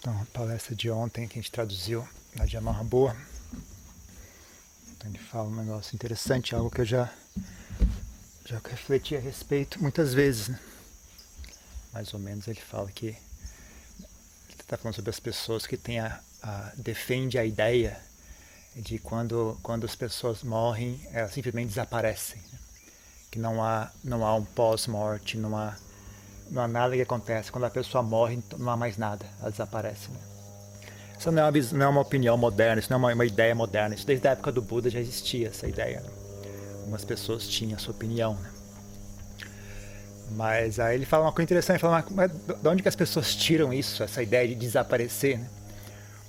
Então, a palestra de ontem que a gente traduziu na Jamarra Boa. Então, ele fala um negócio interessante, algo que eu já, já refleti a respeito muitas vezes. Né? Mais ou menos ele fala que ele está falando sobre as pessoas que têm a, a, defende a ideia de quando, quando as pessoas morrem, elas simplesmente desaparecem. Né? Que não há, não há um pós-morte, não há não há nada que acontece. Quando a pessoa morre, não há mais nada, ela desaparece. Né? Isso não é, uma, não é uma opinião moderna, isso não é uma, uma, ideia moderna. Isso desde a época do Buda já existia essa ideia. Né? Algumas pessoas tinham a sua opinião. Né? Mas aí ele fala uma coisa interessante, ele fala, mas de onde que as pessoas tiram isso, essa ideia de desaparecer? Né?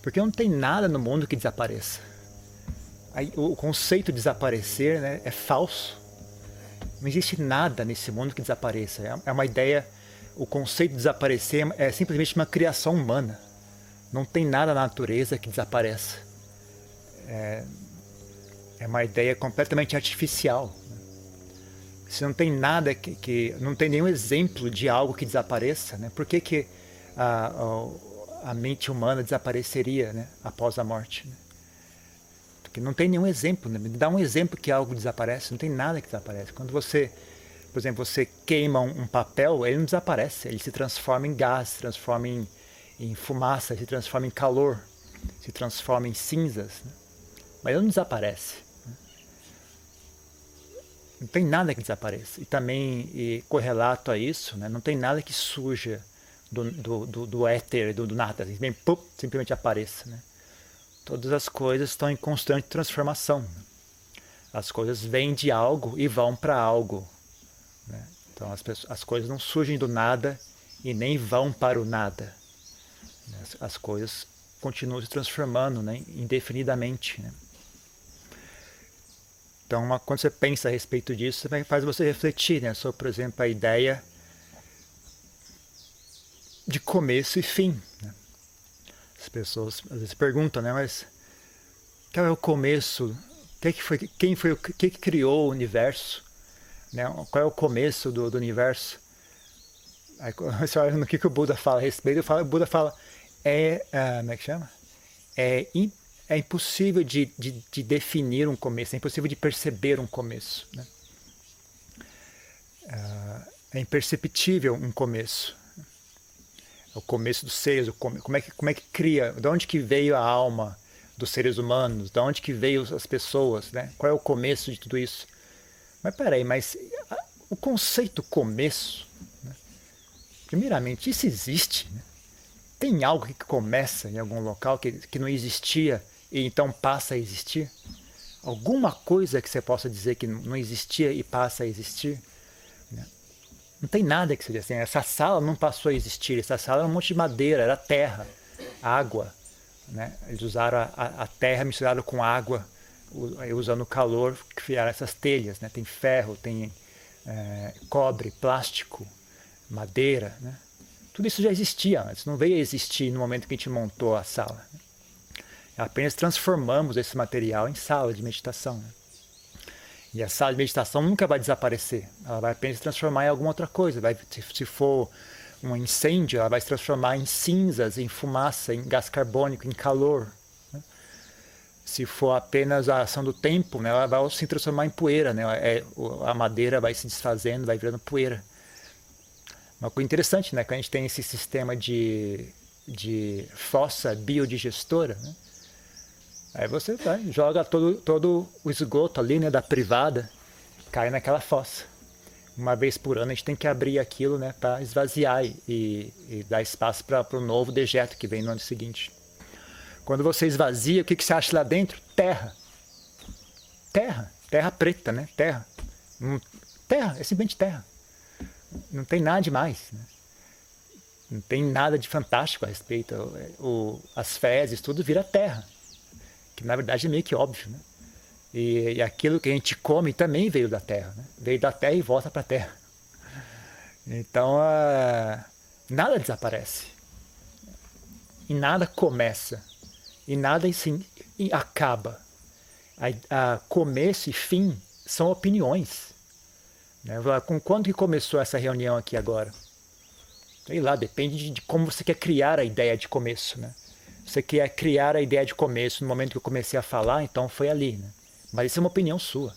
Porque não tem nada no mundo que desapareça. Aí, o conceito de desaparecer né, é falso. Não existe nada nesse mundo que desapareça. É, é uma ideia o conceito de desaparecer é simplesmente uma criação humana. Não tem nada na natureza que desapareça. É, é uma ideia completamente artificial. Se não tem nada que, que, não tem nenhum exemplo de algo que desapareça, né? Por que, que a, a, a mente humana desapareceria, né? Após a morte? Né? Porque não tem nenhum exemplo. Né? Dá um exemplo que algo desaparece. Não tem nada que desaparece. Quando você por exemplo, você queima um, papel, ele não desaparece, ele se transforma em gás, se transforma em, em fumaça, se transforma em calor, se transforma em cinzas. Né? Mas ele não desaparece. Né? Não tem nada que desapareça. E também, e correlato a isso, né? não tem nada que surja do, do, do, do éter, do, do nada, bem, pum, simplesmente apareça. Né? Todas as coisas estão em constante transformação. Né? As coisas vêm de algo e vão para algo. Né? Então as, pessoas, as coisas não surgem do nada e nem vão para o nada. As, as coisas continuam se transformando né? indefinidamente. Né? Então, uma, quando você pensa a respeito disso, faz você refletir né? sobre, por exemplo, a ideia de começo e fim. Né? As pessoas às vezes perguntam, né? mas qual é o começo? Quem foi, quem foi, quem criou o universo? Né? Qual é o começo do, do universo? Aí você olha no que, que o Buda fala a respeito, falo, o Buda fala, é, uh, como é que chama? É, é impossível de, de, de, definir um começo, é impossível de perceber um começo. Né? Uh, é imperceptível um começo. É o começo dos seres, come, como, é que, como é que cria, de onde que veio a alma dos seres humanos, de onde que veio as pessoas, né? qual é o começo de tudo isso? Mas peraí, mas o conceito começo, né? primeiramente, isso existe? Né? Tem algo que começa em algum local que, que não existia e então passa a existir? Alguma coisa que você possa dizer que não existia e passa a existir? Né? Não tem nada que seja assim. Essa sala não passou a existir. Essa sala era um monte de madeira, era terra, água. Né? Eles usaram a, a terra misturada com água usando calor, criar essas telhas. Né? Tem ferro, tem é, cobre, plástico, madeira. Né? Tudo isso já existia antes, não veio a existir no momento que a gente montou a sala. Apenas transformamos esse material em sala de meditação. Né? E a sala de meditação nunca vai desaparecer, ela vai apenas se transformar em alguma outra coisa. Vai, se for um incêndio, ela vai se transformar em cinzas, em fumaça, em gás carbônico, em calor se for apenas a ação do tempo, né, ela vai se transformar em poeira, né? É, a madeira vai se desfazendo, vai virando poeira. Uma coisa interessante, né, que a gente tem esse sistema de, de fossa biodigestora, né? Aí você joga todo, todo o esgoto ali, né, da privada, cai naquela fossa. Uma vez por ano a gente tem que abrir aquilo, né, para esvaziar e, e, dar espaço para o novo dejeto que vem no ano seguinte. Quando você esvazia, o que, que você acha lá dentro? Terra. Terra. Terra preta, né? Terra. terra, é simplesmente terra. Não tem nada demais. Né? Não tem nada de fantástico a respeito. O, o, as fezes, tudo vira terra. Que na verdade é meio que óbvio. Né? E, e aquilo que a gente come também veio da terra. Né? Veio da terra e volta para a terra. Então, uh, nada desaparece. E nada começa e nada assim acaba. A, a começo e fim são opiniões. Né? Com quando que começou essa reunião aqui agora? Sei lá, depende de, como você quer criar a ideia de começo, né? Você quer criar a ideia de começo no momento que eu comecei a falar, então foi ali, né? Mas isso é uma opinião sua.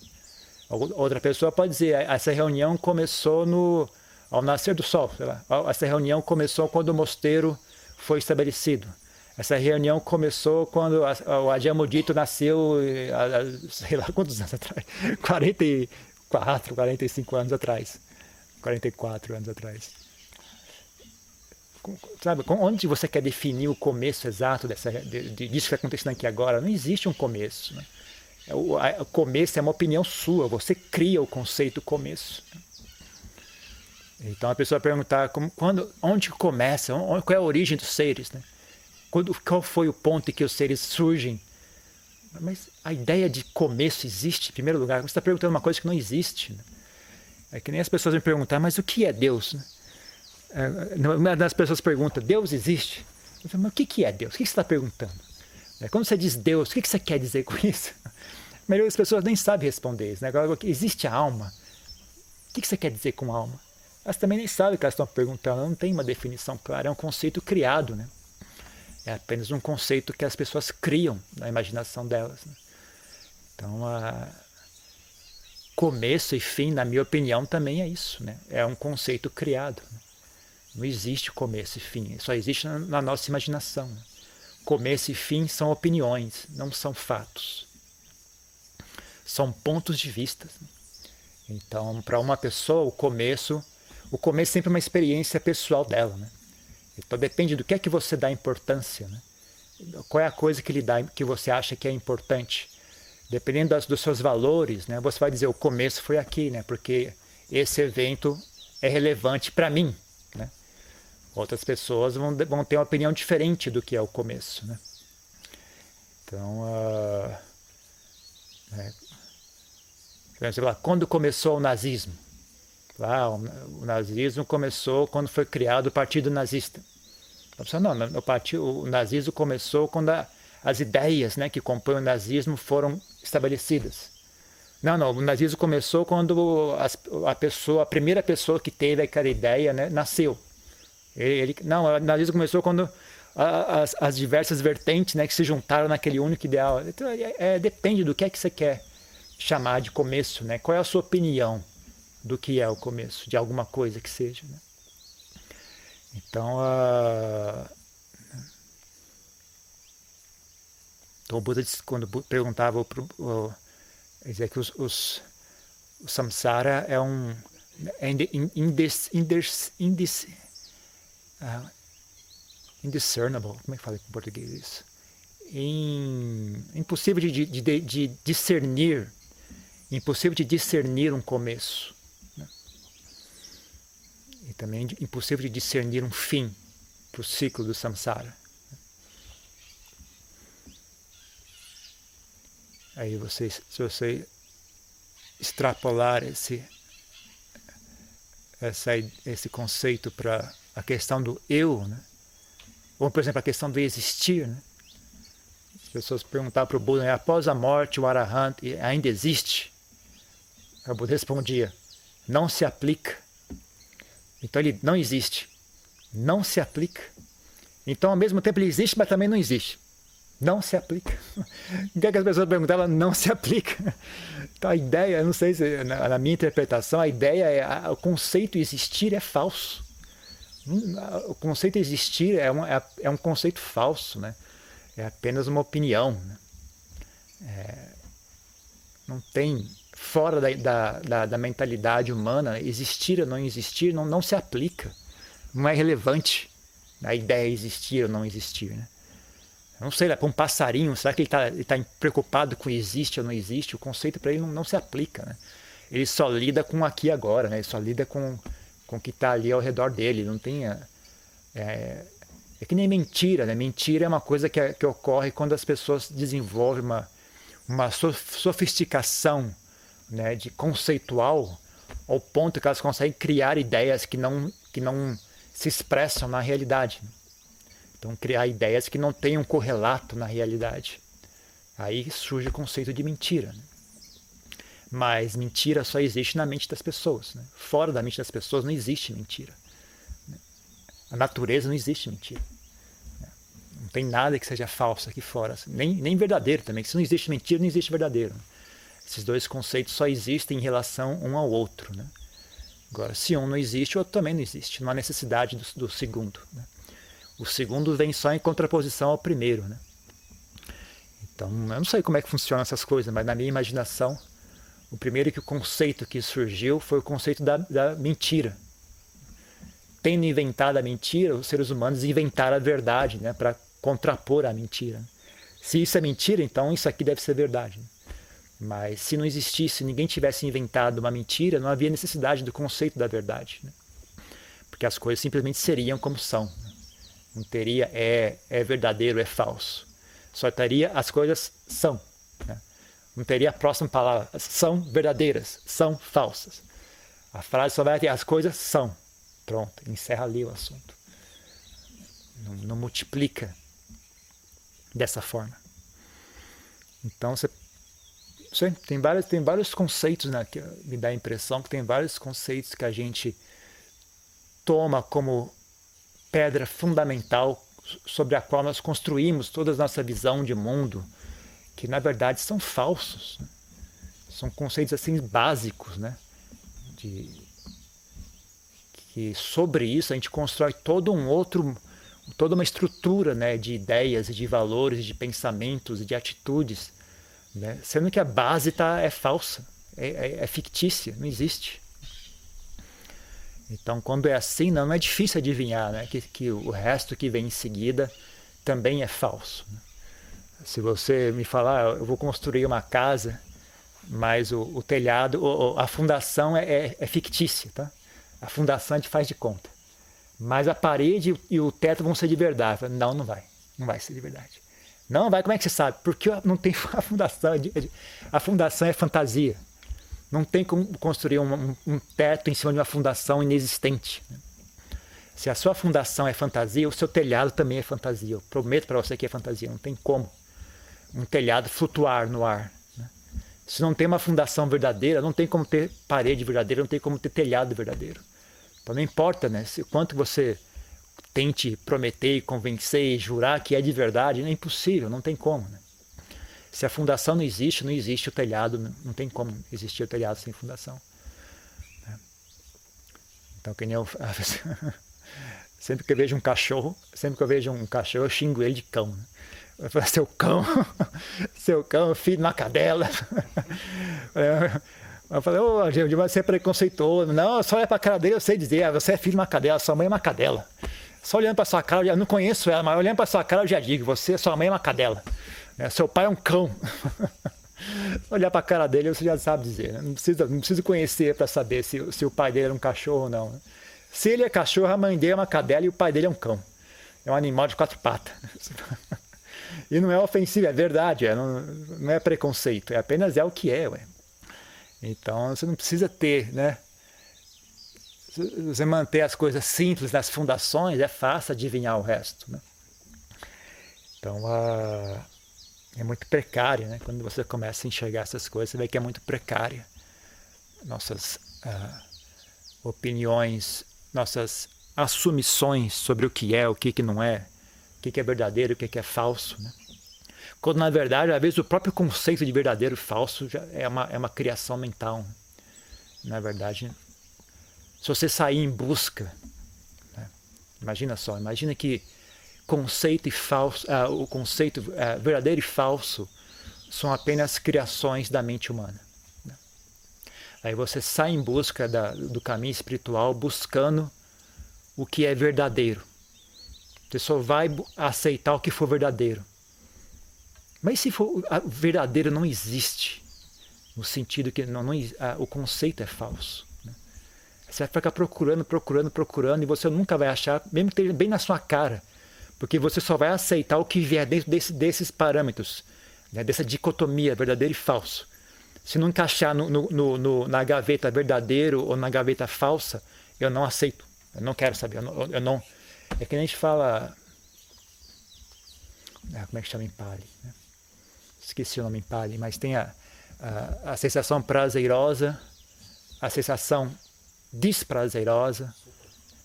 Outra pessoa pode dizer, essa reunião começou no ao nascer do sol, sei lá. Essa reunião começou quando o mosteiro foi estabelecido. Essa reunião começou quando o Adjamudito nasceu, sei lá quantos anos atrás, 44, 45 anos atrás, 44 anos atrás. Sabe, onde você quer definir o começo exato dessa, de, disso que está acontecendo aqui agora? Não existe um começo. Né? O, a, o começo é uma opinião sua, você cria o conceito começo. Então a pessoa perguntar como, quando, onde começa, onde, qual é a origem dos seres, né? Quando, qual foi o ponto em que os seres surgem? Mas a ideia de começo existe, em primeiro lugar. Você está perguntando uma coisa que não existe. Né? É que nem as pessoas me perguntar, mas o que é Deus? Né? É, uma das pessoas pergunta, Deus existe? Eu falo, mas o que é Deus? O que você está perguntando? É, quando você diz Deus, o que você quer dizer com isso? A maioria das pessoas nem sabe responder isso. Né? Agora, existe a alma. O que você quer dizer com alma? Elas também nem sabem o que elas estão perguntando, não tem uma definição clara, é um conceito criado, né? É apenas um conceito que as pessoas criam na imaginação delas. Né? Então, a começo e fim, na minha opinião, também é isso, né? É um conceito criado. Né? Não existe começo e fim, só existe na, nossa imaginação. Né? Começo e fim são opiniões, não são fatos. São pontos de vista. Né? Então, para uma pessoa, o começo o começo é sempre uma experiência pessoal dela, né? Então depende do que é que você dá importância, né? Qual é a coisa que lhe dá, que você acha que é importante? Dependendo das, dos seus valores, né? Você vai dizer o começo foi aqui, né? Porque esse evento é relevante para mim, né? Outras pessoas vão, vão ter uma opinião diferente do que é o começo, né? Então, uh, né? quando começou o nazismo? O, nazismo começou quando foi criado o Partido Nazista. Não, o, partido, o nazismo começou quando a, as ideias né, que compõem o nazismo foram estabelecidas. Não, não, o nazismo começou quando a, a pessoa, a primeira pessoa que teve aquela ideia né, nasceu. Ele, não, o nazismo começou quando a, as, as, diversas vertentes né, que se juntaram naquele único ideal. Então, é, é, depende do que é que você quer chamar de começo, né? Qual é a sua opinião? Do que é o começo de alguma coisa que seja. Né? Então, a... então, o Buda quando perguntava dizia que os, os, o samsara é um é indes, uh, indiscernible, como é que fala em português isso? In, impossível de, de, de, de discernir, impossível de discernir um começo também impossível de discernir um fim para o ciclo do samsara. Aí você, se você extrapolar esse, essa, esse conceito para a questão do eu, né? ou por exemplo a questão do existir, né? as pessoas perguntavam para o Buda, após a morte o Arahant ainda existe? O Buda respondia, não se aplica então ele não existe. Não se aplica. Então, ao mesmo tempo, ele existe, mas também não existe. Não se aplica. O que, é que as pessoas perguntavam? Não se aplica. Então, a ideia, não sei se, na, minha interpretação, a ideia é. o conceito existir é falso. Hum, o conceito existir é um, é, é um conceito falso, né? É apenas uma opinião. Né? É, não tem fora da, da, da, da, mentalidade humana, existir ou não existir não, não se aplica. Não é relevante a ideia existir ou não existir. Né? não sei, para um passarinho, será que ele está tá preocupado com existe ou não existe? O conceito para ele não, não, se aplica. Né? Ele só lida com aqui e agora, né? ele só lida com, com o que está ali ao redor dele. Não tem. É, é, é que nem mentira, né? Mentira é uma coisa que, que ocorre quando as pessoas desenvolvem uma, uma sofisticação né, de conceitual ao ponto que elas conseguem criar ideias que não, que não se expressam na realidade. Então, criar ideias que não um correlato na realidade. Aí surge o conceito de mentira. Né? Mas mentira só existe na mente das pessoas. Né? Fora da mente das pessoas não existe mentira. Né? A natureza não existe mentira. Não tem nada que seja falso aqui fora, nem, nem verdadeiro também. Se não existe mentira, não existe verdadeiro. Esses dois conceitos só existem em relação um ao outro. Né? Agora, se um não existe, o outro também não existe. Não há necessidade do, do segundo. Né? O segundo vem só em contraposição ao primeiro. Né? Então, eu não sei como é que funcionam essas coisas, mas na minha imaginação, o primeiro que o conceito que surgiu foi o conceito da, da mentira. Tendo inventado a mentira, os seres humanos inventaram a verdade né, para contrapor a mentira. Se isso é mentira, então isso aqui deve ser verdade. Mas se não existisse, ninguém tivesse inventado uma mentira, não havia necessidade do conceito da verdade. Né? Porque as coisas simplesmente seriam como são. Não teria é, é verdadeiro, é falso. Só teria as coisas são. Né? Não teria a próxima palavra. São verdadeiras, são falsas. A frase só vai ter as coisas são. Pronto, encerra ali o assunto. Não, não multiplica dessa forma. Então você, tem vários tem vários conceitos, né, que me dá a impressão que tem vários conceitos que a gente toma como pedra fundamental sobre a qual nós construímos toda a nossa visão de mundo, que na verdade são falsos. Né? São conceitos assim básicos, né? De, que sobre isso a gente constrói todo um outro, toda uma estrutura né, de ideias, de valores, de pensamentos, de atitudes, né? sendo que a base tá, é falsa, é, é, é fictícia, não existe. Então, quando é assim, não, é difícil adivinhar né? que, que o resto que vem em seguida também é falso. Né? Se você me falar, ah, eu vou construir uma casa, mas o, o telhado, o, a fundação é, é, é, fictícia, tá? A fundação a gente faz de conta. Mas a parede e o teto vão ser de verdade. Não, não vai. Não vai ser de verdade. Não vai, como é que você sabe? Porque não tem a fundação. A fundação é fantasia. Não tem como construir um, um teto em cima de uma fundação inexistente. Se a sua fundação é fantasia, o seu telhado também é fantasia. Eu prometo para você que é fantasia. Não tem como um telhado flutuar no ar. Né? Se não tem uma fundação verdadeira, não tem como ter parede verdadeira, não tem como ter telhado verdadeiro. Então não importa né, se, quanto você tente prometer, convencer jurar que é de verdade, é impossível, não tem como. Né? Se a fundação não existe, não existe o telhado, não tem como existir o telhado sem fundação. Né? Então, que nem eu, sempre que eu vejo um cachorro, sempre que eu vejo um cachorro, eu xingo ele de cão. Né? Eu falo, seu cão, seu cão, filho de uma cadela. Eu falei, ô, oh, Gil, você é preconceituoso. Não, só olha pra cara dele, eu sei dizer, ah, você é filho de uma cadela, sua mãe é uma cadela. Só olhando pra sua cara, eu não conheço ela, mas olhando pra sua cara eu já digo, você, sua mãe é uma cadela. É, seu pai é um cão. Olhar para a cara dele você já sabe dizer. Né? Não, precisa, não precisa conhecer para saber se, se o pai dele era um cachorro ou não. Né? Se ele é cachorro, a mãe dele é uma cadela e o pai dele é um cão. É um animal de quatro patas. e não é ofensivo, é verdade. É, não, não é preconceito. É apenas é o que é. Ué. Então você não precisa ter, né? Você manter as coisas simples nas fundações, é fácil adivinhar o resto. Né? Então, a é muito precária, né? Quando você começa a enxergar essas coisas, você vê que é muito precária. Nossas uh, opiniões, nossas assumições sobre o que é, o que, que não é, o que, que é verdadeiro, o que, que é falso, né? Quando na verdade, às vezes, o próprio conceito de verdadeiro e falso já é uma, é uma criação mental. Né? Na verdade, se você sair em busca, né? imagina só, imagina que conceito e falso, uh, o conceito uh, verdadeiro e falso são apenas criações da mente humana. Né? Aí você sai em busca da, do caminho espiritual, buscando o que é verdadeiro. Você só vai aceitar o que for verdadeiro. Mas se for o verdadeiro não existe, no sentido que não, não, o conceito é falso. Você vai ficar procurando, procurando, procurando e você nunca vai achar, mesmo que esteja bem na sua cara porque você só vai aceitar o que vier dentro desse, desses parâmetros, né, dessa dicotomia verdadeiro e falso. Se não encaixar no, no, no, na gaveta verdadeiro ou na gaveta falsa, eu não aceito. Eu não quero saber. Eu não. Eu não é que a gente fala. Ah, como é que chama em Pali? Né? Esqueci o nome em Pali, mas tem a, a, a sensação prazerosa, a sensação desprazerosa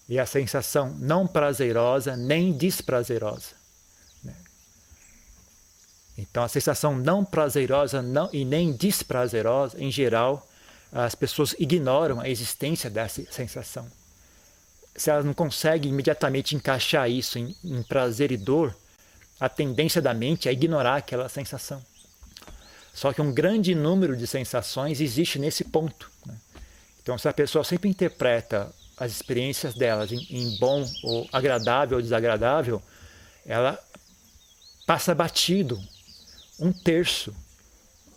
e a sensação não prazerosa nem desprazerosa. Né? Então, a sensação não prazerosa não, e nem desprazerosa, em geral, as pessoas ignoram a existência dessa sensação. Se elas não conseguem imediatamente encaixar isso em, em prazer e dor, a tendência da mente é ignorar aquela sensação. Só que um grande número de sensações existe nesse ponto. Né? Então, se a pessoa sempre interpreta as experiências delas em, em bom ou agradável ou desagradável, ela passa batido um terço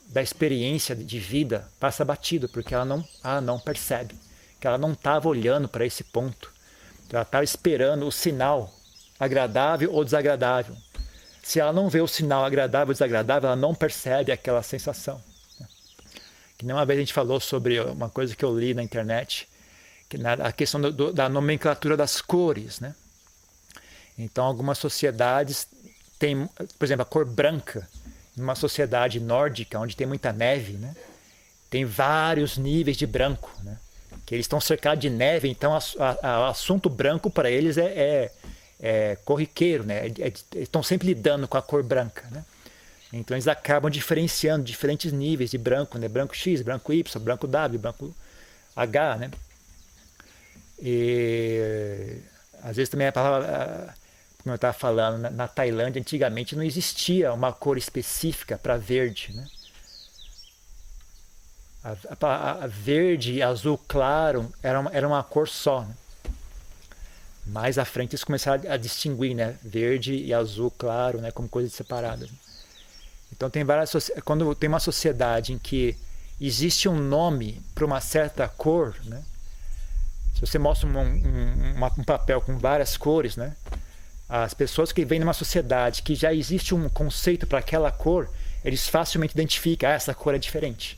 da experiência de vida passa batido porque ela não, ela não percebe que ela não estava olhando para esse ponto, ela estava esperando o sinal agradável ou desagradável. Se ela não vê o sinal agradável ou desagradável, ela não percebe aquela sensação. Que nem uma vez a gente falou sobre uma coisa que eu li na internet, que na, a questão do, do, da nomenclatura das cores, né? Então, algumas sociedades têm, por exemplo, a cor branca, numa sociedade nórdica onde tem muita neve, né? Tem vários níveis de branco, né? Que eles estão cercados de neve, então o assunto branco para eles é, é, é, corriqueiro, né? É, é estão sempre lidando com a cor branca, né? Então eles acabam diferenciando diferentes níveis de branco, né? Branco X, branco Y, branco W, branco H, né? E às vezes também a palavra, como eu estava falando, na, na, Tailândia antigamente não existia uma cor específica para verde. Né? A, a, a, verde e azul claro era uma, era uma cor só. Né? Mais à frente eles começaram a, a distinguir né? verde e azul claro né? como coisas separadas. Então tem várias quando tem uma sociedade em que existe um nome para uma certa cor, né? Se você mostra um, um, um papel com várias cores, né? As pessoas que vêm numa sociedade que já existe um conceito para aquela cor, eles facilmente identificam, ah, essa cor é diferente.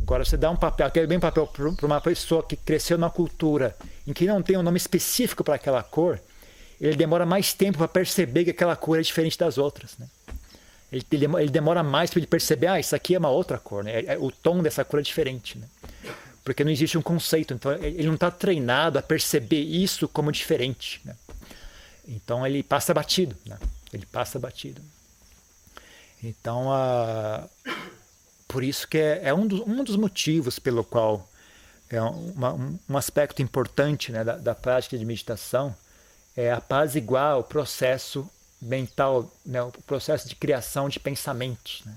Agora, você dá um papel, quer bem papel para uma pessoa que cresceu numa cultura em que não tem um nome específico para aquela cor, ele demora mais tempo para perceber que aquela cor é diferente das outras. Né? Ele, ele, demora mais para ele perceber, ah, isso aqui é uma outra cor, né? É, o tom dessa cor é diferente. Né? porque não existe um conceito. Então ele não está treinado a perceber isso como diferente. Né? Então ele passa batido, né? ele passa batido. Então por isso que é, é um, dos, um, dos, motivos pelo qual é uma, um, um, aspecto importante né, da, da, prática de meditação é apaziguar o processo mental, né, o processo de criação de pensamentos. Né?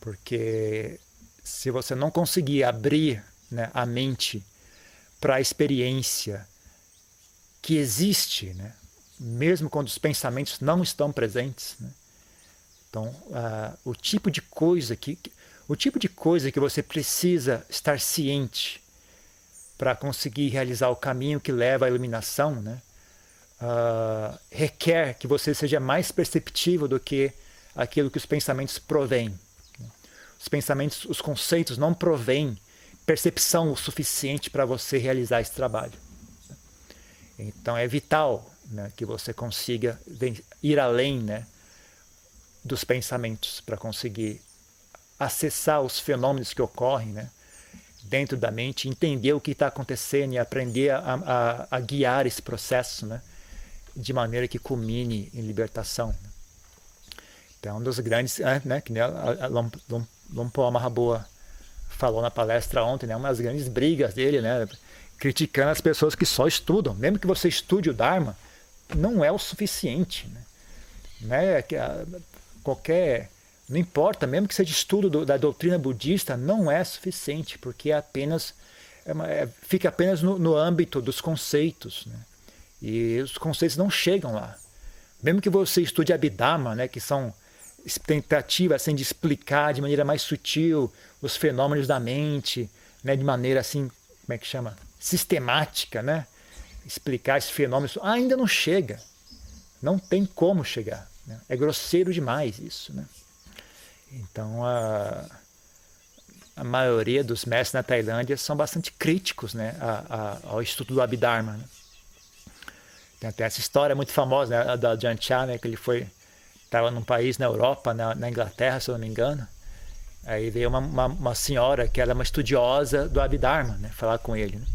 Porque se você não conseguir abrir né, a mente para a experiência que existe, né, mesmo quando os pensamentos não estão presentes. Né? Então, uh, o tipo de coisa que o tipo de coisa que você precisa estar ciente para conseguir realizar o caminho que leva à iluminação, né? Uh, requer que você seja mais perceptivo do que aquilo que os pensamentos provêm. Os pensamentos, os conceitos não provêm percepção o suficiente para você realizar esse trabalho. Então é vital né, que você consiga ir além né, dos pensamentos para conseguir acessar os fenômenos que ocorrem né, dentro da mente, entender o que está acontecendo e aprender a, a, a, guiar esse processo né, de maneira que culmine em libertação. Então, um dos grandes, é, né, que a, a, a Lompo Mahaboa falou na palestra ontem, né, umas grandes brigas dele, né, criticando as pessoas que só estudam. Mesmo que você estude o Dharma, não é o suficiente. Né? Né? Qualquer. Não importa, mesmo que seja estudo do, da doutrina budista, não é suficiente, porque é apenas. É, é, fica apenas no, no, âmbito dos conceitos. Né? E os conceitos não chegam lá. Mesmo que você estude Abhidharma, né, que são tentativa assim, de explicar de maneira mais sutil os fenômenos da mente, né, de maneira assim, como é que chama? Sistemática, né? Explicar esses fenômenos ainda não chega. Não tem como chegar. Né? É grosseiro demais isso, né? Então a, a maioria dos mestres na Tailândia são bastante críticos, né, a, a, ao estudo do Abhidharma. Né? Tem até essa história muito famosa né, da Jancha, né, que ele foi estava num país na Europa, na, na, Inglaterra, se eu não me engano. Aí veio uma, uma, uma senhora que era uma estudiosa do Abhidharma, né, falar com ele. Né?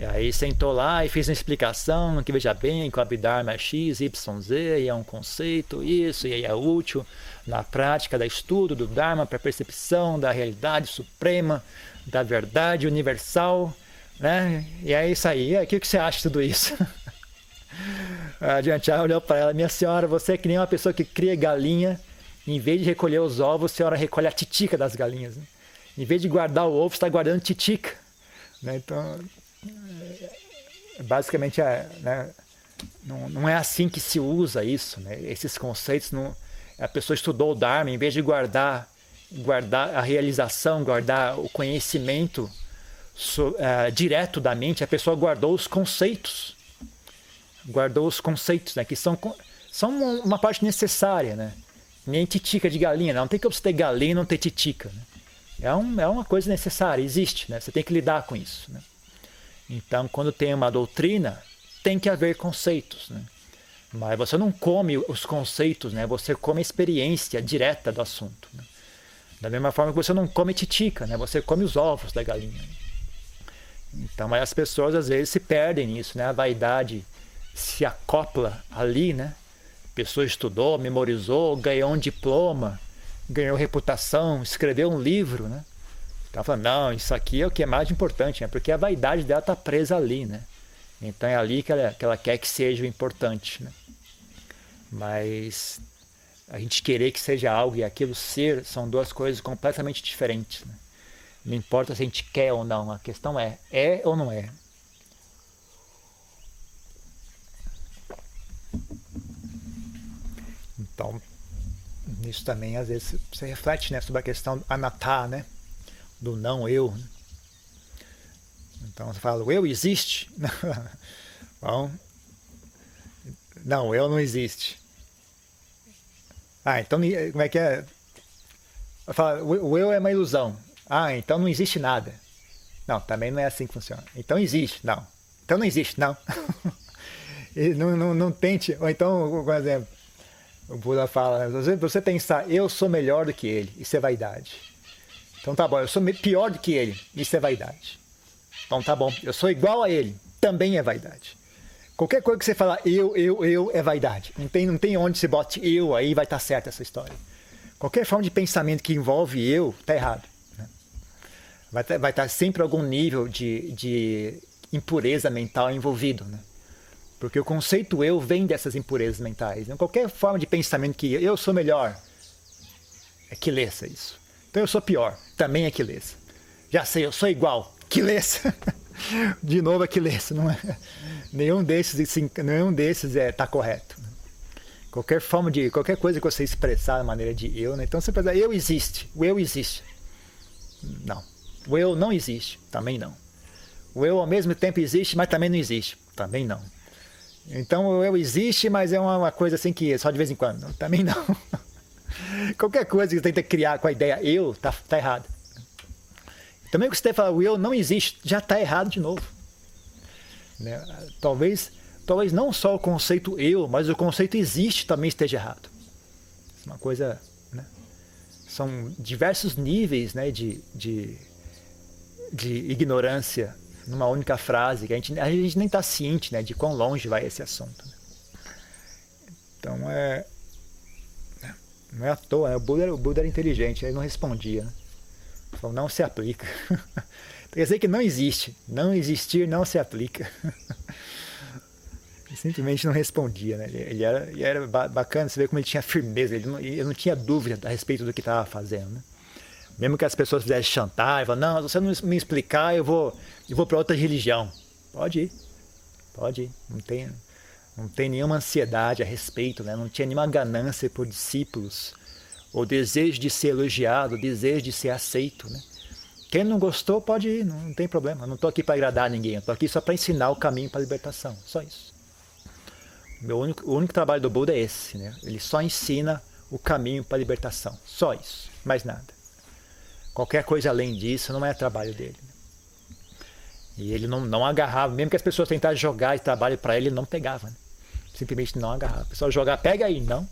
E aí sentou lá e fez uma explicação que veja bem que o Abhidharma é X, Y, Z, e é um conceito, isso, e aí é útil na prática da estudo do Dharma para percepção da realidade suprema, da verdade universal, né? E é aí. E o que você acha de tudo isso? A olhou para ela, minha senhora, você é que nem uma pessoa que cria galinha, em vez de recolher os ovos, a senhora recolhe a titica das galinhas. Né? Em vez de guardar o ovo, está guardando titica. Né? Então, é, basicamente, é, né? não, não, é assim que se usa isso. Né? Esses conceitos, não, a pessoa estudou o Dharma, em vez de guardar, guardar a realização, guardar o conhecimento so, uh, direto da mente, a pessoa guardou os conceitos. Guardou os conceitos, né? que são, são uma parte necessária. Né? Nem titica de galinha, não tem que você ter galinha e não ter titica. Né? É, um, é uma coisa necessária, existe, né? você tem que lidar com isso. Né? Então, quando tem uma doutrina, tem que haver conceitos. Né? Mas você não come os conceitos, né? você come a experiência direta do assunto. Né? Da mesma forma que você não come titica, né? você come os ovos da galinha. Então, as pessoas às vezes se perdem nisso, né? a vaidade se acopla ali, né? A pessoa estudou, memorizou, ganhou um diploma, ganhou reputação, escreveu um livro, né? Ela falando, não, isso aqui é o que é mais importante, né? porque a vaidade dela está presa ali, né? Então é ali que ela, que ela quer que seja o importante, né? Mas a gente querer que seja algo e aquilo ser são duas coisas completamente diferentes. Né? Não importa se a gente quer ou não, a questão é, é ou não é? Então, nisso também às vezes você reflete né, sobre a questão anatta, né? do não eu. Então você fala, o eu existe? Bom, não, eu não existe. Ah, então como é que é? Fala, o eu é uma ilusão. Ah, então não existe nada. Não, também não é assim que funciona. Então existe, não. Então não existe, não. não, não, não tente. Ou então, por exemplo, o Buda fala, você pensar, eu sou melhor do que ele, isso é vaidade. Então tá bom, eu sou pior do que ele. Isso é vaidade. Então tá bom, eu sou igual a ele. Também é vaidade. Qualquer coisa que você falar eu, eu, eu é vaidade. Não tem, não tem onde você bote eu aí vai estar tá certa essa história. Qualquer forma de pensamento que envolve eu tá errado. Né? Vai estar tá, vai tá sempre algum nível de, de impureza mental envolvido. Né? Porque o conceito eu vem dessas impurezas mentais. Né? Qualquer forma de pensamento que eu sou melhor é que leça isso. Então eu sou pior, também é Aquiles. Já sei, eu sou igual, Aquiles. De novo Aquiles, não é? Nenhum desses, nenhum desses é tá correto. Qualquer forma de, qualquer coisa que você expressar da maneira de eu, né? então você dizer, eu existe, o eu existe. Não, o eu não existe, também não. O eu ao mesmo tempo existe, mas também não existe, também não. Então o eu existe, mas é uma, coisa assim que só de vez em quando, também não. Qualquer coisa que tenta criar com a ideia eu, tá, tá errado. Também que você fala o eu não existe, já está errado de novo. Né? Talvez, talvez não só o conceito eu, mas o conceito existe também esteja errado. É uma coisa. Né? São diversos níveis né, de, de, de ignorância numa única frase, que a gente, a gente nem está ciente né, de quão longe vai esse assunto. Né? Então é não é à toa, né? o, Buda, o Buda era inteligente, ele não respondia. Né? Falou, não se aplica. Quer dizer que não existe. Não existir não se aplica. Ele simplesmente não respondia, né? Ele era, ele era bacana você ver como ele tinha firmeza, ele não, ele não tinha dúvida a respeito do que estava fazendo, né? Mesmo que as pessoas fizessem chantar, e não, se você não me explicar, eu vou, eu vou para outra religião. Pode ir, pode ir, não tem, não tem nenhuma ansiedade a respeito, né? não tinha nenhuma ganância por discípulos, ou desejo de ser elogiado, desejo de ser aceito. Né? Quem não gostou pode ir, não tem problema. Eu não estou aqui para agradar ninguém, estou aqui só para ensinar o caminho para a libertação, só isso. Meu único, o único trabalho do Buda é esse, né? ele só ensina o caminho para a libertação, só isso, mais nada. Qualquer coisa além disso não é trabalho dele. E ele não, não agarrava, mesmo que as pessoas tentassem jogar esse trabalho para ele, ele não pegava. Né? Simplesmente não agarrava. O pessoal jogar, pega aí, não.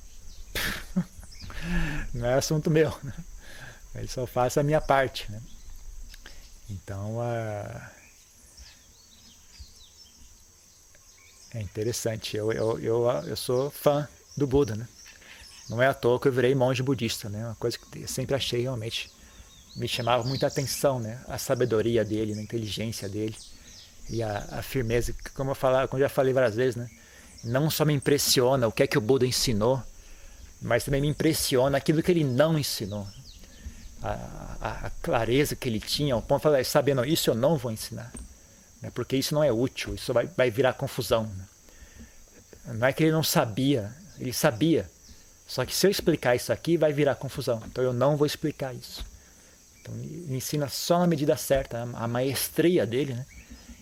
não é assunto meu. Né? Ele só faz a minha parte. Né? Então, uh, É interessante. Eu, eu, eu, eu sou fã do Buda, né? Não é à toa que eu virei monge budista, né? Uma coisa que eu sempre achei realmente me chamava muita atenção, né? A sabedoria dele, a inteligência dele e a, a firmeza, como eu, falar, como já falei várias vezes, né? Não só me impressiona o que é que o Buda ensinou, mas também me impressiona aquilo que ele não ensinou. A, a, a clareza que ele tinha, ao ponto de falar, sabendo isso eu não vou ensinar, né? porque isso não é útil, isso vai, vai virar confusão. Né? Não é que ele não sabia, ele sabia, só que se eu explicar isso aqui vai virar confusão, então eu não vou explicar isso. Então ele ensina só na medida certa, a, maestria dele, né?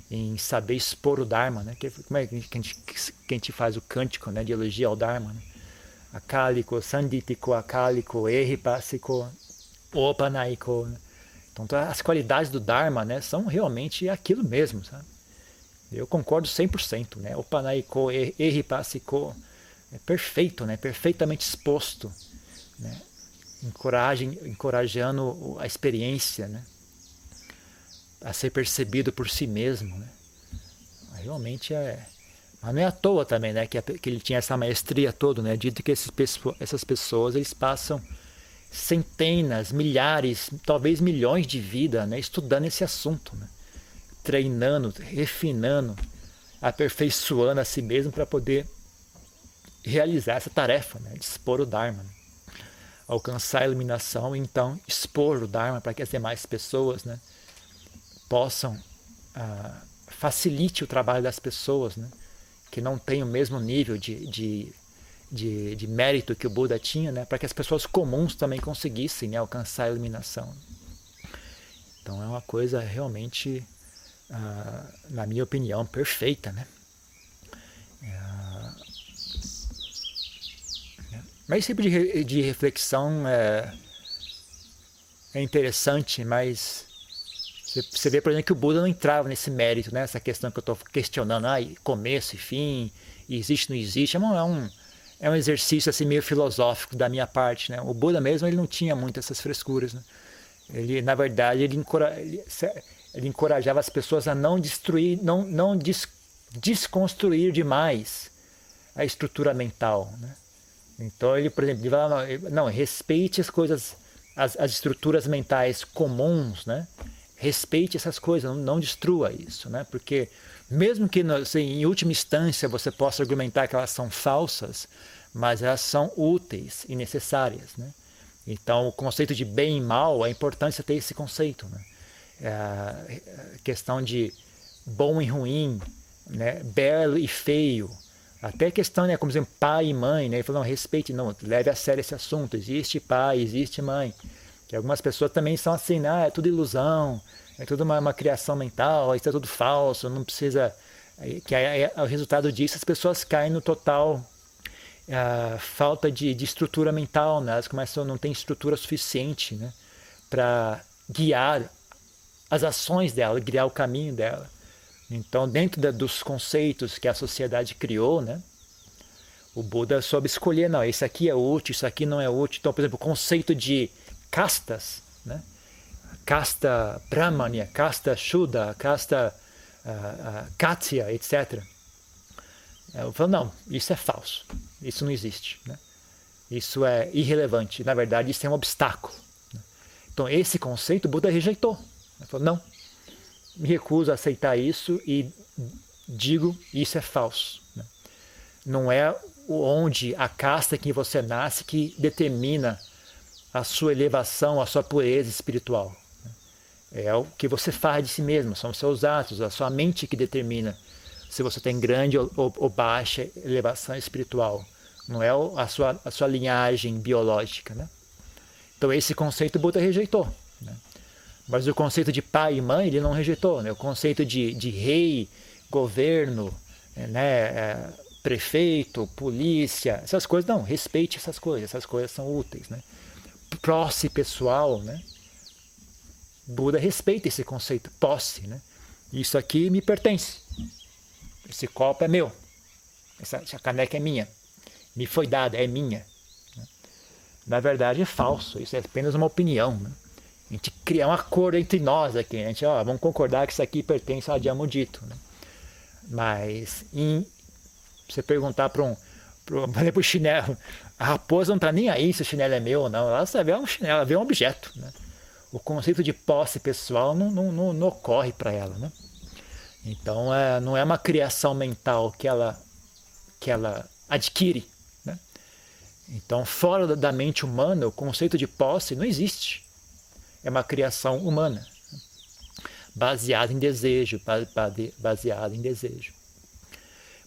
em saber expor o Dharma, né? Que, como é que a, gente, que a gente faz o cântico né? de elogia ao Dharma? Né? Akaliko, Sanditiko, Akaliko, Eripasiko, Opanaiko. Né? Então as qualidades do Dharma né? são realmente aquilo mesmo, sabe? Eu concordo 100%, né? Opanaiko, Eripasiko, é perfeito, né? Perfeitamente exposto, né? Encoragem, encorajando a experiência, né? a ser percebido por si mesmo. Né? Realmente é. Mas não é à toa também, né? Que, que ele tinha essa maestria toda, né? Dito que esses, essas pessoas eles passam centenas, milhares, talvez milhões de vidas né? estudando esse assunto, né? treinando, refinando, aperfeiçoando a si mesmo para poder realizar essa tarefa, né? de expor o Dharma. Né? Alcançar a iluminação então expor o Dharma para que as demais pessoas né? possam ah, facilite o trabalho das pessoas, né? que não têm o mesmo nível de, de, de, de mérito que o Buda tinha, né? para que as pessoas comuns também conseguissem né? alcançar a iluminação. Então é uma coisa realmente, ah, na minha opinião, perfeita. Né? É, mas esse tipo de, de reflexão é, é interessante, mas você vê, por exemplo, que o Buda não entrava nesse mérito, né? questão que eu estou questionando, ah, começo e fim, existe não existe, é um, é um exercício assim meio filosófico da minha parte. Né? O Buda mesmo ele não tinha muito essas frescuras. Né? Ele, na verdade, ele, encora, ele, encorajava as pessoas a não destruir, não, não des, desconstruir demais a estrutura mental. Né? Então ele, por exemplo, ele fala, não, não respeite as coisas, as, as estruturas mentais comuns, né? respeite essas coisas, não, não destrua isso, né? Porque mesmo que assim, em última instância você possa argumentar que elas são falsas, mas elas são úteis e necessárias, né? Então o conceito de bem e mal é importante você ter esse conceito, né? É a questão de bom e ruim, né? Belo e feio, até a questão, né, como exemplo, pai e mãe, né? Ele falou, não, respeite, não, leve a sério esse assunto. Existe pai, existe mãe. Que algumas pessoas também são assim, ah, é tudo ilusão, é tudo uma, uma criação mental, isso é tudo falso, não precisa. Que aí, o resultado disso, as pessoas caem no total uh, falta de, de, estrutura mental, né? elas começam a não ter estrutura suficiente né? para guiar as ações dela, guiar o caminho dela. Então, dentro da, dos conceitos que a sociedade criou, né? o Buda soube escolher, não, isso aqui é útil, isso aqui não é útil. Então, por exemplo, o conceito de castas, né? casta brahmania, casta shuddha, casta uh, uh, katya, etc. Eu falo, não, isso é falso, isso não existe. Né? Isso é irrelevante, na verdade isso é um obstáculo. Né? Então esse conceito o Buda rejeitou. Ele falou, não, me recuso a aceitar isso e digo isso é falso. Né? Não é onde a casta que você nasce que determina a sua elevação, a sua pureza espiritual. É o que você faz de si mesmo, são os seus atos, a sua mente que determina se você tem grande ou, baixa elevação espiritual. Não é a sua, a sua linhagem biológica. Né? Então, esse conceito Buda rejeitou. Né? Mas o conceito de pai e mãe ele não rejeitou. Né? O conceito de, de rei, governo, né? É, prefeito, polícia, essas coisas, não, respeite essas coisas, essas coisas são úteis. Né? posse pessoal, né? Buda respeita esse conceito, posse, né? Isso aqui me pertence. Esse copo é meu. Essa, essa caneca é minha. Me foi dada, é minha. Né? Na verdade é falso, isso é apenas uma opinião. Né? A gente cria um acordo entre nós aqui. Né? A gente, ó, vamos concordar que isso aqui pertence a Diamondito. Né? Mas em Você perguntar para um, para o chinelo, a raposa não está nem aí se o chinelo é meu ou não. Ela só vê um chinelo, ela vê um objeto. Né? O conceito de posse pessoal não, não, não, não ocorre para ela. Né? Então é, não é uma criação mental que ela, que ela adquire. Né? Então, fora da mente humana, o conceito de posse não existe. É uma criação humana, baseada em desejo, baseada em desejo.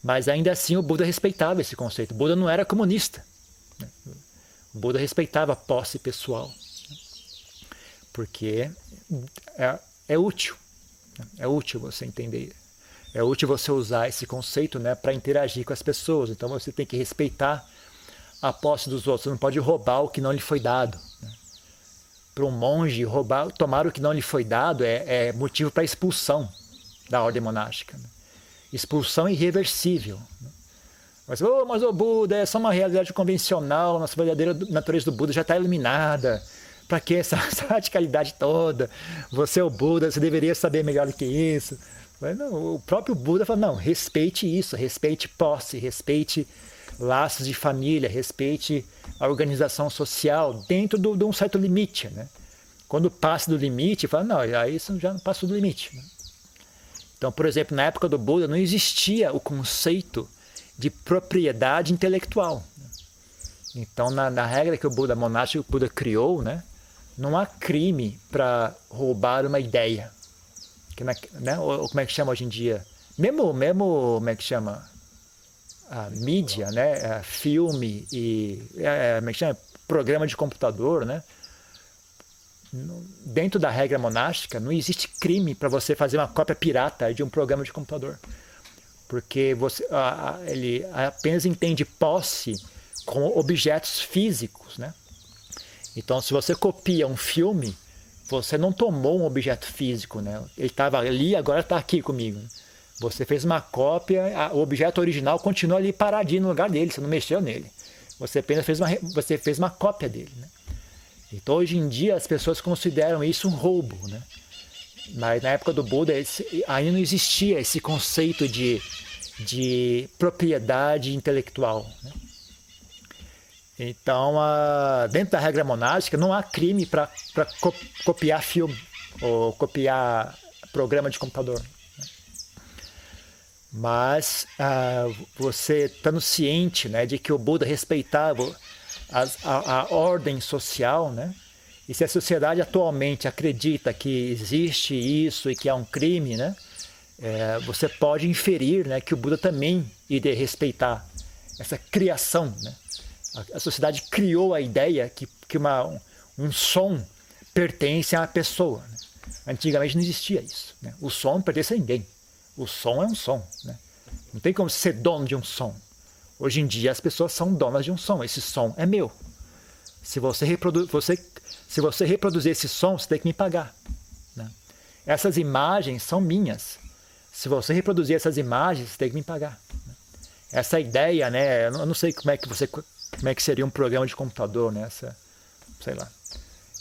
Mas ainda assim o Buda respeitava esse conceito. O Buda não era comunista. Né? O Buda respeitava a posse pessoal. Porque é, é útil. É útil você entender. É útil você usar esse conceito né, para interagir com as pessoas. Então você tem que respeitar a posse dos outros. Você não pode roubar o que não lhe foi dado. Né? Para um monge, roubar, tomar o que não lhe foi dado é, é motivo para expulsão da ordem monástica. Né? Expulsão irreversível. Né? Mas, oh, mas o Buda é só uma realidade convencional, nossa verdadeira natureza do Buda já está eliminada. Para que essa, essa, radicalidade toda? Você é o Buda, você deveria saber melhor do que isso. Mas não, o próprio Buda fala: não, respeite isso, respeite posse, respeite laços de família, respeite a organização social dentro de um certo limite. Né? Quando passa do limite, fala: não, aí isso já não passa do limite. Né? Então, por exemplo, na época do Buda não existia o conceito de propriedade intelectual. Então, na, na regra que o Buda monástico o Buda criou, né, não há crime para roubar uma ideia. Que na, né, ou, como é que chama hoje em dia? Mesmo, mesmo como é que chama? A mídia, né? A filme e é, é que chama? programa de computador, né? Dentro da regra monástica, não existe crime para você fazer uma cópia pirata de um programa de computador. Porque você, ele apenas entende posse como objetos físicos, né? Então, se você copia um filme, você não tomou um objeto físico, né? Ele estava ali, agora está aqui comigo. Você fez uma cópia, o objeto original continua ali paradinho no lugar dele, você não mexeu nele. Você apenas fez uma, você fez uma cópia dele, né? Então, hoje em dia, as pessoas consideram isso um roubo, né? Mas na época do Buda ainda não existia esse conceito de, de propriedade intelectual. Né? Então, dentro da regra monástica, não há crime para copiar filme ou copiar programa de computador. Mas você estando ciente né, de que o Buda respeitava a, a, a, ordem social, né? e se a sociedade atualmente acredita que existe isso e que é um crime, né? É, você pode inferir né, que o Buda também iria respeitar essa criação. Né? A, sociedade criou a ideia que, que uma, um, som pertence a uma pessoa. Né? Antigamente não existia isso. Né? O som pertence a ninguém. O som é um som. Né? Não tem como ser dono de um som. Hoje em dia as pessoas são donas de um som. Esse som é meu. Se você, reprodu você, se você reproduzir esse som, você tem que me pagar. Né? Essas imagens são minhas. Se você reproduzir essas imagens, você tem que me pagar. Né? Essa ideia, né? Eu não sei como é que você como é que seria um programa de computador nessa, né? sei lá.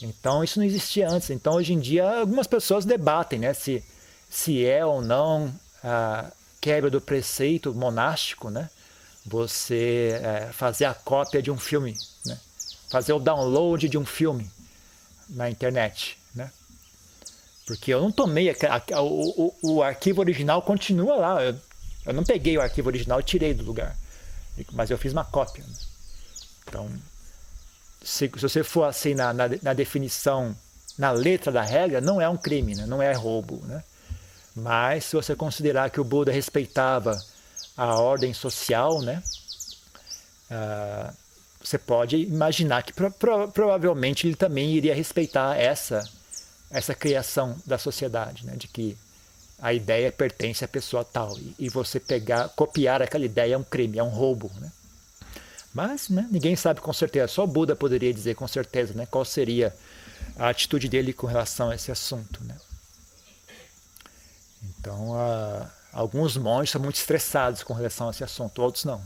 Então isso não existia antes. Então hoje em dia algumas pessoas debatem, né, se se é ou não a quebra do preceito monástico, né? Você é, fazer a cópia de um filme, né? Fazer o download de um filme na internet, né? Porque eu não tomei a, a, o, o, o, arquivo original continua lá. Eu, eu, não peguei o arquivo original e tirei do lugar, mas eu fiz uma cópia. Né? Então, se, se, você for assim na, na, na, definição, na letra da regra, não é um crime, né? não é roubo. Né? Mas se você considerar que o Buda respeitava a ordem social, né? Ah, você pode imaginar que pro, pro, provavelmente ele também iria respeitar essa, essa criação da sociedade, né? de que a ideia pertence à pessoa tal. E, e você pegar, copiar aquela ideia é um crime, é um roubo. Né? Mas né, ninguém sabe com certeza, só o Buda poderia dizer com certeza né, qual seria a atitude dele com relação a esse assunto. Né? Então, uh, alguns monges são muito estressados com relação a esse assunto, outros não.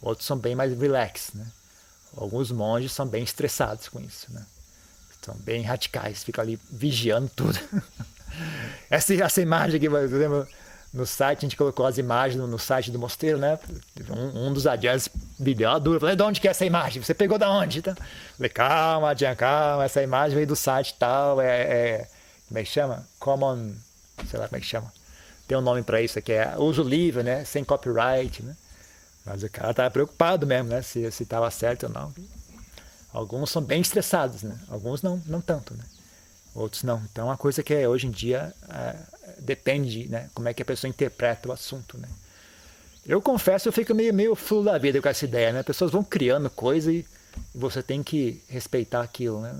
Outros são bem mais relax. Né? Alguns monges são bem estressados com isso. Né? São bem radicais, ficam ali vigiando tudo. essa, essa imagem aqui, por exemplo, no site, a gente colocou as imagens no, no site do mosteiro, né? Um, um dos adiantes me deu uma dúvida. Falei, de onde que é essa imagem? Você pegou da onde? Então, falei, calma, Adian, calma, essa imagem veio do site tal, é, é, como é que chama? Common, sei lá como é que chama. Tem um nome para isso aqui, é uso livre, né? Sem copyright, né? Mas o cara tava preocupado mesmo, né? Se estava certo ou não. Alguns são bem estressados, né? Alguns não, não tanto, né? Outros não. Então, é uma coisa que hoje em dia é, depende, né? Como é que a pessoa interpreta o assunto, né? Eu confesso, eu fico meio, meio fluo da vida com essa ideia, né? Pessoas vão criando coisa e você tem que respeitar aquilo, né?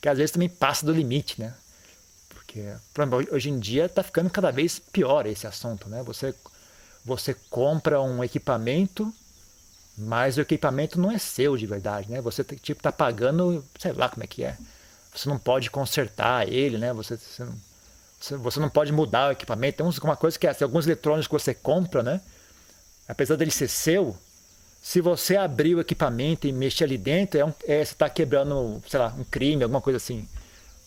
Que às vezes também passa do limite, né? Exemplo, hoje em dia está ficando cada vez pior esse assunto, né? Você, você compra um equipamento mas o equipamento não é seu de verdade, né? Você tipo tá pagando, sei lá como é que é. Você não pode consertar ele, né? Você, você, não, você não pode mudar o equipamento. Tem uma coisa que é, alguns eletrônicos que você compra, né? Apesar dele ser seu, se você abrir o equipamento e mexer ali dentro, é, um, é você está quebrando, sei lá, um crime, alguma coisa assim.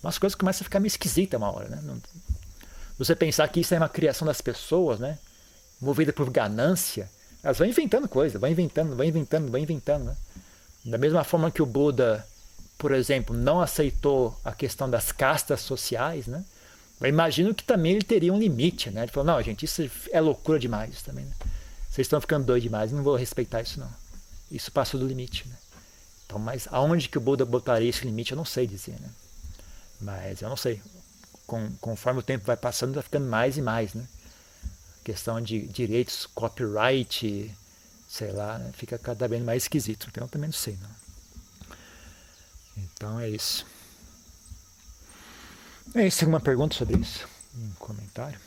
Umas coisas começam a ficar meio esquisitas uma hora, né? Você pensar que isso é uma criação das pessoas, né? Movida por ganância elas vão inventando coisa, vão inventando, vão inventando, vão inventando. Né? Da mesma forma que o Buda, por exemplo, não aceitou a questão das castas sociais, né? Eu imagino que também ele teria um limite, né? Ele falou, não, gente, isso é loucura demais também, né? Vocês estão ficando doidos demais, não vou respeitar isso não. Isso passou do limite, né? Então, mas aonde que o Buda botaria esse limite, eu não sei dizer, né? Mas eu não sei. Com, conforme o tempo vai passando, vai ficando mais e mais, né? questão de direitos, copyright, sei lá, né? fica cada vez mais esquisito. Então eu também não sei. Não. Então é isso. É isso. Alguma pergunta sobre isso? Um comentário?